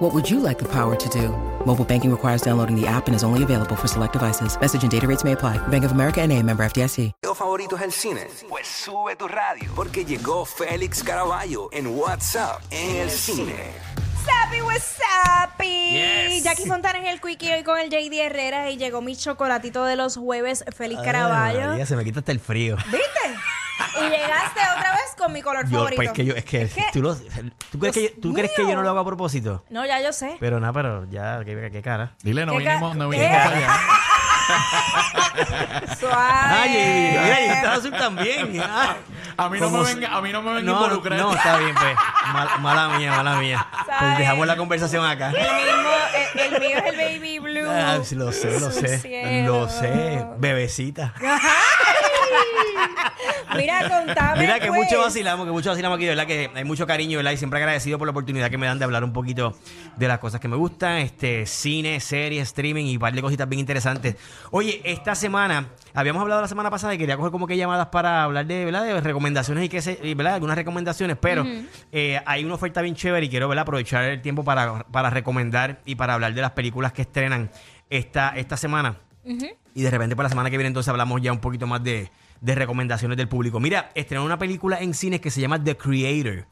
What would you like the power to do? Mobile banking requires downloading the app and is only available for select devices. Message and data rates may apply. Bank of America and a member FDIC. ¿Tu favorito es el cine? Pues sube tu radio, porque llegó Félix Caraballo en WhatsApp en el cine. Sapi, Wasapi. Yes. Jackie Fontana en el Quickie hoy con el JD Herrera y llegó mi chocolatito de los jueves, Félix Caraballo. María, se me quita hasta el frío. ¿Viste? Y llegaste otra vez con mi color Yo, favorito. pues que yo, es que, tú, lo- ¿tú, crees que, yo- tú crees que yo no lo hago a propósito? No, ya yo sé. Pero nada, pero ya, qué, qué cara. Dile, no ¿Qué ca- vinimos, no ¿Qué? vinimos para allá. Suave. Ay, mira, y está azul también. Ah. A mí no Como me si- venga, a mí no me venga No, a no, involucrar. no, está bien, pues. Mal- mala mía, mala mía. Pues ¿Sabes? dejamos la conversación acá. El mismo, el, el mío es el baby blue. Ah, sí, lo sé, lo Su sé. cielo. Lo sé, bebecita. Mira, contame. Mira que pues. mucho vacilamos, que mucho vacilamos aquí, de verdad que hay mucho cariño, ¿verdad? Y siempre agradecido por la oportunidad que me dan de hablar un poquito de las cosas que me gustan, este, cine, series, streaming y un par de cositas bien interesantes. Oye, esta semana, habíamos hablado la semana pasada y quería coger como que llamadas para hablar de, ¿verdad? De recomendaciones y que se, ¿verdad? Algunas recomendaciones, pero eh, hay una oferta bien chévere y quiero, ¿verdad? Aprovechar el tiempo para, para recomendar y para hablar de las películas que estrenan esta, esta semana. Y de repente para la semana que viene entonces hablamos ya un poquito más de, de recomendaciones del público. Mira, estrenó una película en cines que se llama The Creator.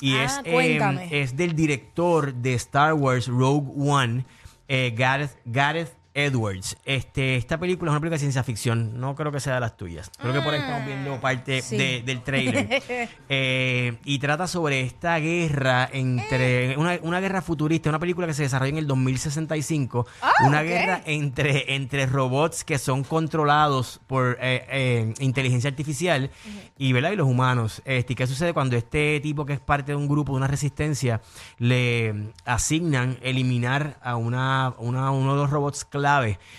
Y Ah, es, eh, cuéntame. es del director de Star Wars Rogue One, eh, Gareth, Gareth Edwards. Este, esta película es una película de ciencia ficción. No creo que sea de las tuyas. Creo que por ahí estamos viendo parte Ah, sí. de- del trailer. Eh, y trata sobre esta guerra entre. Una, una guerra futurista, una película que se desarrolla en el 2065. una Ah, ok. guerra entre, entre robots que son controlados por eh, eh, inteligencia artificial y, ¿verdad? y los humanos. Este, ¿y ¿Qué sucede cuando este tipo que es parte de un grupo, de una resistencia, le asignan eliminar a una, una- uno de los robots clave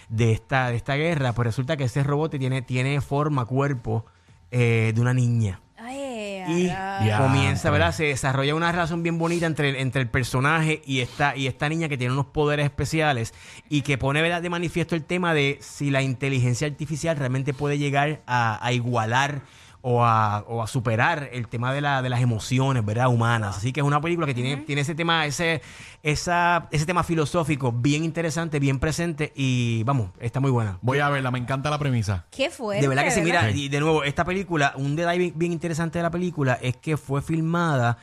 de esta, de esta guerra? Pues resulta que ese robot tiene, tiene forma, cuerpo eh, de una niña. Ay, Y comienza, ¿verdad? Se desarrolla una relación bien bonita entre, el- entre el personaje y esta, y esta niña que tiene unos poderes especiales y que pone ¿verdad? de manifiesto el tema de si la inteligencia artificial realmente puede llegar a, a igualar o a, o a superar el tema de, la, de las emociones, ¿verdad? Humanas. Así que es una película que tiene, tiene ese tema, ese, esa, ese tema filosófico bien interesante, bien presente y vamos, está muy buena. Voy a verla, me encanta la premisa. Qué fuerte. De verdad que sí, mira, y de nuevo, esta película, un detalle bien, bien interesante de la película es que fue filmada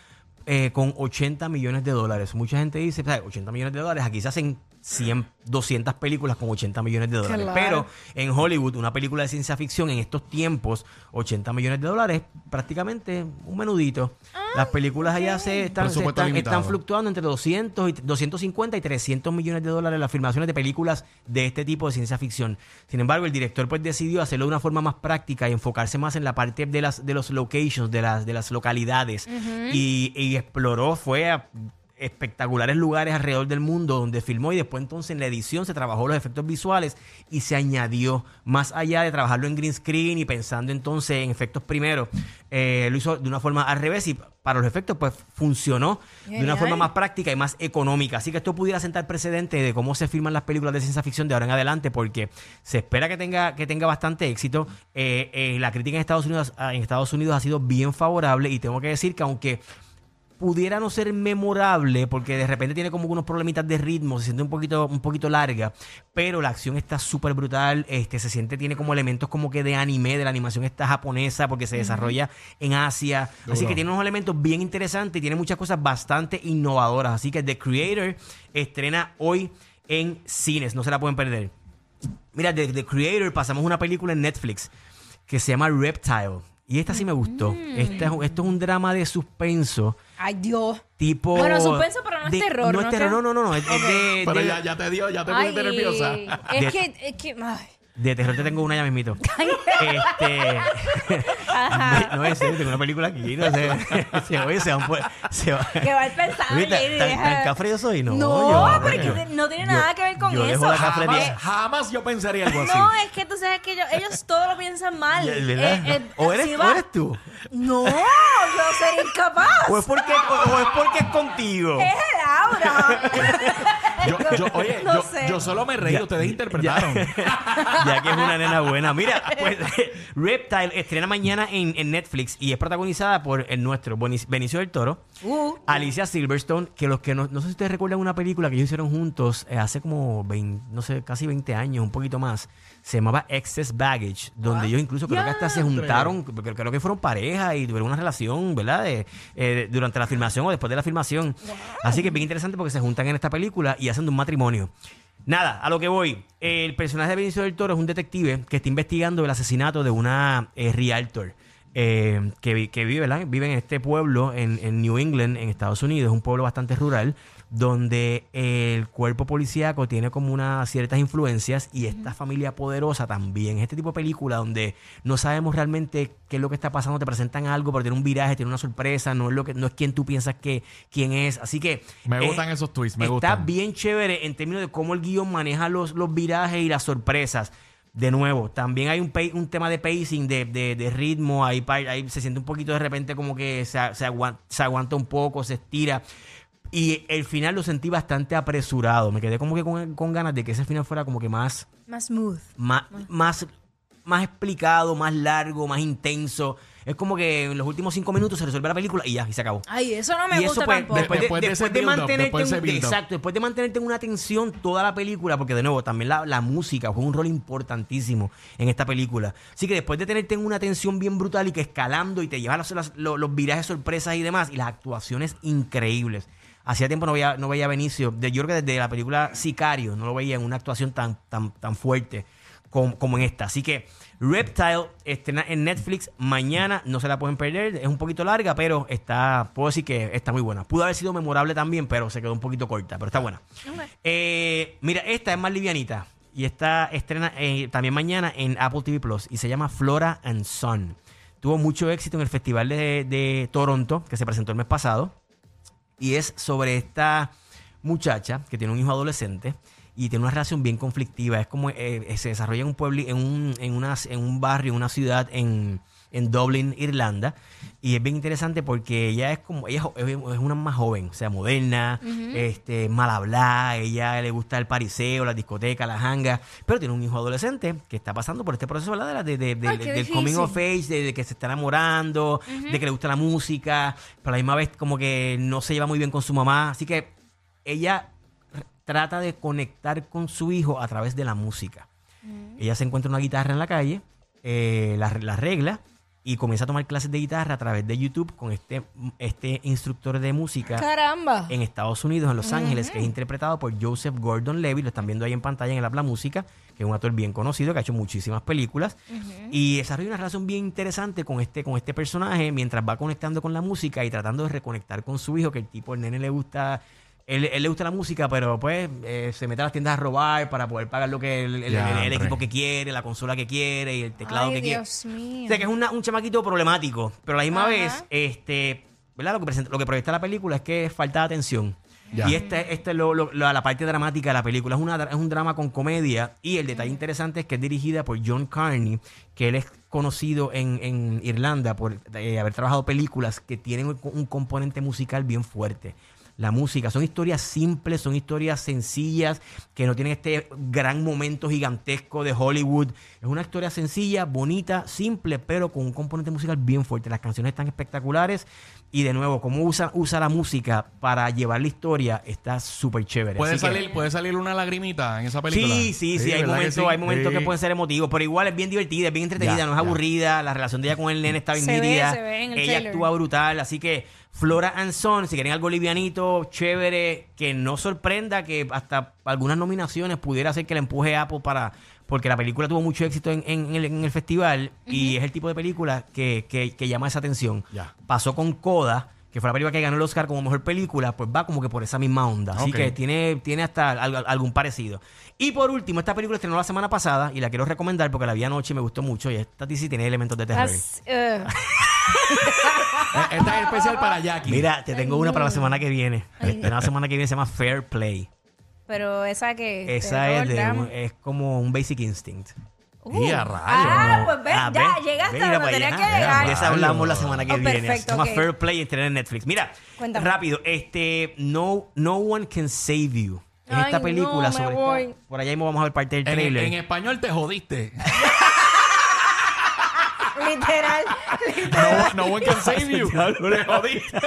eh, con 80 millones de dólares. Mucha gente dice, ¿sabes? 80 millones de dólares, aquí se hacen 100, 200 películas con 80 millones de dólares. Claro. Pero en Hollywood, una película de ciencia ficción en estos tiempos, 80 millones de dólares, prácticamente un menudito. Las películas allá se están, se Presupuesto están, limitado. están fluctuando entre 200 y 250 y 300 millones de dólares las filmaciones de películas de este tipo de ciencia ficción. Sin embargo, el director pues decidió hacerlo de una forma más práctica y enfocarse más en la parte de las de los locations, de las de las localidades y, y exploró, fue a espectaculares lugares alrededor del mundo donde filmó y después entonces en la edición se trabajó los efectos visuales y se añadió más allá de trabajarlo en green screen y pensando entonces en efectos primero eh, lo hizo de una forma al revés y para los efectos pues funcionó de una forma más práctica y más económica. Así que esto pudiera sentar precedente de cómo se filman las películas de ciencia ficción de ahora en adelante porque se espera que tenga que tenga bastante éxito. Eh, eh, la crítica en Estados Unidos en Estados Unidos ha sido bien favorable y tengo que decir que aunque pudiera no ser memorable porque de repente tiene como unos problemitas de ritmo, se siente un poquito un poquito larga, pero la acción está súper brutal, este se siente tiene como elementos como que de anime, de la animación está japonesa porque se desarrolla en Asia, así que tiene unos elementos bien interesantes y tiene muchas cosas bastante innovadoras, así que The Creator estrena hoy en cines, no se la pueden perder. Mira, de The Creator pasamos una película en Netflix que se llama Reptile. Y esta sí me gustó. Esta es- esto es un drama de suspenso Ay, Dios. tipo... Bueno, suspenso, pero no es de- terror, No ¿no? es terror, no, no, no. Es, es de, Pero de- ya, ya te dio, ya te pusiste nerviosa. De- es que, es que, ay, De terror te tengo una ya mismito. este. no es serio, tengo una película aquí. No sé. se, oye, se van se va- Que va a pensar. Oye, tan, tan- tan cafre yo soy, no. No, yo- porque yo- no tiene yo- nada que ver con eso. Jamás, jamás yo pensaría algo así. No, es que tú sabes que ellos, ellos todo lo piensan mal. Eh, eh, o, eres, si o eres tú. No, yo sería incapaz. O es porque, o, o es porque es contigo. Es el aura. Yo, yo- oye, No yo, sé. yo solo me reí, Ya- ustedes interpretaron. ya que es una nena buena. Mira, pues Reptile estrena mañana en, en Netflix y es protagonizada por el nuestro Benic- Benicio del Toro, Uh, Alicia Silverstone, que los que no, no sé si ustedes recuerdan una película que ellos hicieron juntos eh, hace como 20, no sé, casi 20 años, un poquito más. Se llamaba Excess Baggage, donde ellos incluso creo que hasta se juntaron, porque creo que fueron pareja y tuvieron una relación, ¿verdad? De, eh, durante la filmación o después de la filmación. Así que es bien interesante porque se juntan en esta película y hacen de un matrimonio. Nada, a lo que voy. El personaje de Benicio del Toro es un detective que está investigando el asesinato de una eh, eh, que vive, ¿verdad? vive en este pueblo en, en New England, en Estados Unidos. Es un pueblo bastante rural donde el cuerpo policíaco tiene como unas ciertas influencias y esta familia poderosa también. Es este tipo de película donde no sabemos realmente qué es lo que está pasando. Te presentan algo, pero tiene un viraje, tiene una sorpresa. No es lo que no es quien tú piensas que quién es. Así que Me eh, gustan esos twists, me está gustan. bien chévere en términos de cómo el guion maneja los, los virajes y las sorpresas. De nuevo, también hay un, pa- un tema de pacing, de, de- de ritmo. Ahí, ahí se siente un poquito de repente como que se, se aguan- se aguanta un poco, se estira. Y el final lo sentí bastante apresurado. Me quedé como que con, con ganas de que ese final fuera como que más, más smooth. más, más, más explicado, más largo, más intenso. Es como que en los últimos cinco minutos se resuelve la película y ya, y se acabó. Ay, eso no me y gusta eso pues, tampoco. después de, Después de después de mantenerte después de en- exacto, después de mantenerte en una tensión toda la película, porque de nuevo también la, la música juega un rol importantísimo en esta película. Así que después de tenerte en una tensión bien brutal y que escalando y te llevas los, los- los virajes sorpresas y demás, y las actuaciones increíbles. Hacía tiempo no veía, no veía a Benicio, de, yo creo que desde la película Sicario, no lo veía en una actuación tan, tan, tan fuerte como, como en esta. Así que Reptile estrena en Netflix mañana, no se la pueden perder, es un poquito larga, pero está, puedo decir que está muy buena. Pudo haber sido memorable también, pero se quedó un poquito corta, pero está buena. Eh, mira, esta es más livianita y esta estrena eh, también mañana en Apple TV Plus y se llama Flora and Son. Tuvo mucho éxito en el Festival de, de Toronto, que se presentó el mes pasado y es sobre esta muchacha que tiene un hijo adolescente y tiene una relación bien conflictiva. Es como eh, se desarrolla en un pueblo, en un, en en un barrio, en una ciudad en, en Dublin, Irlanda. Y es bien interesante porque ella es como, ella es una más joven, o sea, moderna, este, mal hablada, ella le gusta el pariseo, la discoteca, la janga, pero tiene un hijo adolescente que está pasando por este proceso, ¿verdad? De, de- de- Ay, del coming of age, de, que se está enamorando, de que le gusta la música, pero a la misma vez como que no se lleva muy bien con su mamá. Así que ella trata de conectar con su hijo a través de la música. Ella se encuentra una guitarra en la calle, eh, la, la arregla y comienza a tomar clases de guitarra a través de YouTube con este, este instructor de música Caramba. en Estados Unidos, en Los Ángeles, que es interpretado por Joseph Gordon-Levitt. Lo están viendo ahí en pantalla en el Habla Música, que es un actor bien conocido, que ha hecho muchísimas películas. Y desarrolla una relación bien interesante con este, con este personaje mientras va conectando con la música y tratando de reconectar con su hijo, que el tipo, el nene le gusta... Él, él le gusta la música, pero pues eh, se mete a las tiendas a robar para poder pagar lo que el, el- el- Ya, el hombre. equipo que quiere, la consola que quiere y el teclado Ay, que quiere. Dios mío. O sea, que es una- un chamaquito problemático, pero a la misma Ajá. vez, este, ¿verdad? Lo que, presenta, lo que proyecta la película es que es falta de atención. Ya. Y este, este es lo- lo- la, la parte dramática de la película. Es, una, dra- es un drama con comedia. Y el detalle interesante es que es dirigida por John Carney, que él es conocido en, en Irlanda por eh, haber trabajado películas que tienen un, un componente musical bien fuerte. La música, son historias simples, son historias sencillas, que no tienen este gran momento gigantesco de Hollywood. Es una historia sencilla, bonita, simple, pero con un componente musical bien fuerte. Las canciones están espectaculares y de nuevo, cómo usa, usa la música para llevar la historia está súper chévere. ¿Puede Así que- salir, ¿Puede salir una lagrimita en esa película? Sí, sí, sí, hay ¿verdad que momentos, sí? hay momentos Sí. que pueden ser emotivos, pero igual es bien divertida, es bien entretenida, Ya, no es ya. aburrida, la relación de ella con el nene está bien Se ve, nítida, se ve en el ella trailer. actúa brutal, así que Flora and Son, si quieren algo livianito, chévere, que no sorprenda, que hasta algunas nominaciones pudiera ser que le empuje a Apple para, porque la película tuvo mucho éxito en, en el, en el festival y es el tipo de película que, que- que llama esa atención. Ya. Pasó con Coda, que fue la película que ganó el Oscar como mejor película, pues va como que por esa misma onda. Así que tiene, tiene hasta al- algún parecido. Y por último, esta película estrenó la semana pasada y la quiero recomendar porque la vi anoche y me gustó mucho. Y esta sí tiene elementos de terror. Esta es especial para Jackie. Mira, te tengo una para la semana que viene. La semana que viene se llama Fair Play. pero esa que. Esa es, de un- es como un Basic Instinct. Y a rayos. Ah, pues ven, Ah, ya, ve, llegaste mira a donde para tenías allá. que llegar. De esa hablamos la semana que Oh, viene. perfecto, Se llama ok. Fair Play y estrena en Netflix. Mira, Cuéntame. rápido, este No, no One Can Save You. Es Ay, esta no, película me sobre voy. Por allá mismo vamos a ver parte del En, trailer. en español te jodiste. Literal. No, no one can save you. Te jodiste.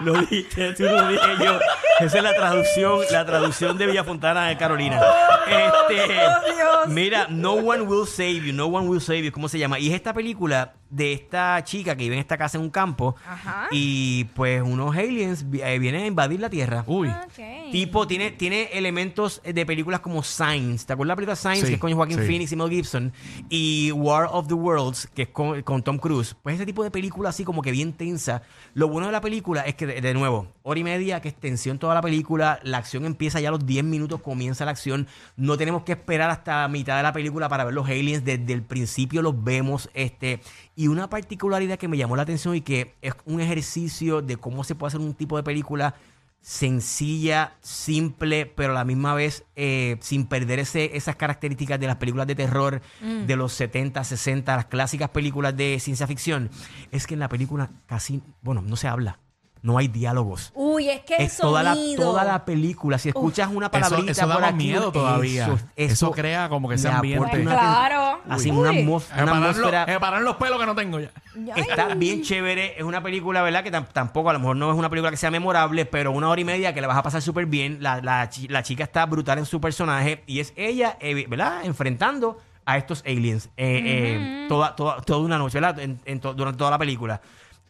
Lo dije, tú lo dije yo. Esa es la traducción, la traducción de Villa Fontana de Carolina. Este, Oh, Dios. mira, No One Will Save You, No One Will Save You, ¿cómo se llama? Y es esta película de esta chica que vive en esta casa en un campo Ajá. y pues unos aliens eh, vienen a invadir la Tierra. Uy. Ok. Tipo, tiene, tiene elementos de películas como Signs. ¿Te acuerdas de la película Signs? Sí, que es con Joaquin sí. Phoenix y Mel Gibson. Y War of the Worlds, que es con, con Tom Cruise. Pues ese tipo de película así como que bien tensa. Lo bueno de la película es que, de, de nuevo, hora y media, que es tensión toda la película. La acción empieza ya a los 10 minutos, comienza la acción. No tenemos que esperar hasta mitad de la película para ver los aliens. Desde el principio los vemos. Este, y una particularidad que me llamó la atención y que es un ejercicio de cómo se puede hacer un tipo de película sencilla, simple, pero a la misma vez eh, sin perder ese, esas características de las películas de terror de los 70, 60, las clásicas películas de ciencia ficción, es que en la película casi, bueno, no se habla, no hay diálogos. Uy, es que el Es toda la, sonido. toda la película. Si escuchas una Eso, palabrita eso da por más aquí, miedo todavía. Eso, Eso, crea como que le ambiente. Claro. Así Uy. una, Me una paran, los, atmósfera. me paran los pelos que no tengo ya. Está bien chévere, es una película, ¿verdad? Que tam- tampoco, a lo mejor no es una película que sea memorable, pero una hora y media que la vas a pasar súper bien. La, la la chica está brutal en su personaje y es ella, eh, ¿verdad? Enfrentando a estos aliens eh, eh, toda, toda, toda una noche, ¿verdad? En- en to- durante toda la película.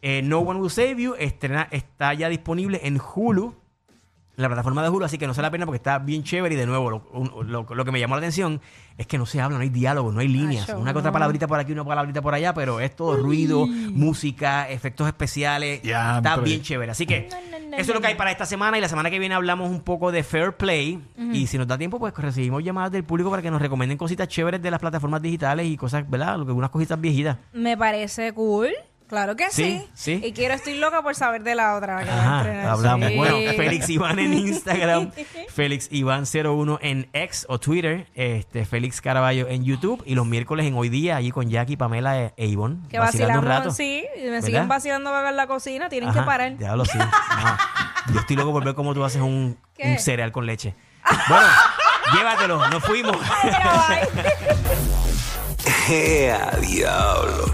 Eh, no One Will Save You estrena, está ya disponible en Hulu, en la plataforma de Hulu, así que no se la pena porque está bien chévere y de nuevo, lo, lo- lo que me llamó la atención es que no se habla, no hay diálogo, no hay líneas. Acho, una que otra no. palabrita por aquí, una palabrita por allá, pero es todo ruido, música, efectos especiales. Ya, está bien chévere. Así que No, no, no, eso es lo que hay no. para esta semana y la semana que viene hablamos un poco de Fair Play. Y si nos da tiempo, pues recibimos llamadas del público para que nos recomienden cositas chéveres de las plataformas digitales y cosas, ¿verdad? Unas cositas viejitas. Me parece cool. Claro que sí. Sí, sí. Y quiero, estoy loca por saber de la otra que va a Ajá, estrenar. hablamos. Sí. Bueno, Félix Iván en Instagram, Félix Iván01 en X o Twitter, este Félix Caraballo en YouTube y los miércoles en Hoy Día allí con Jackie, Pamela e, e Ivonne. Que vacilando vacilamos, un rato. sí. y Me ¿Verdad? siguen vacilando para ver la cocina. Tienen Ajá, que parar. Diablo, sí. No, Yo estoy loco por ver cómo tú haces un, cereal con leche. Bueno, llévatelo, nos fuimos. ¡Ea, diablo!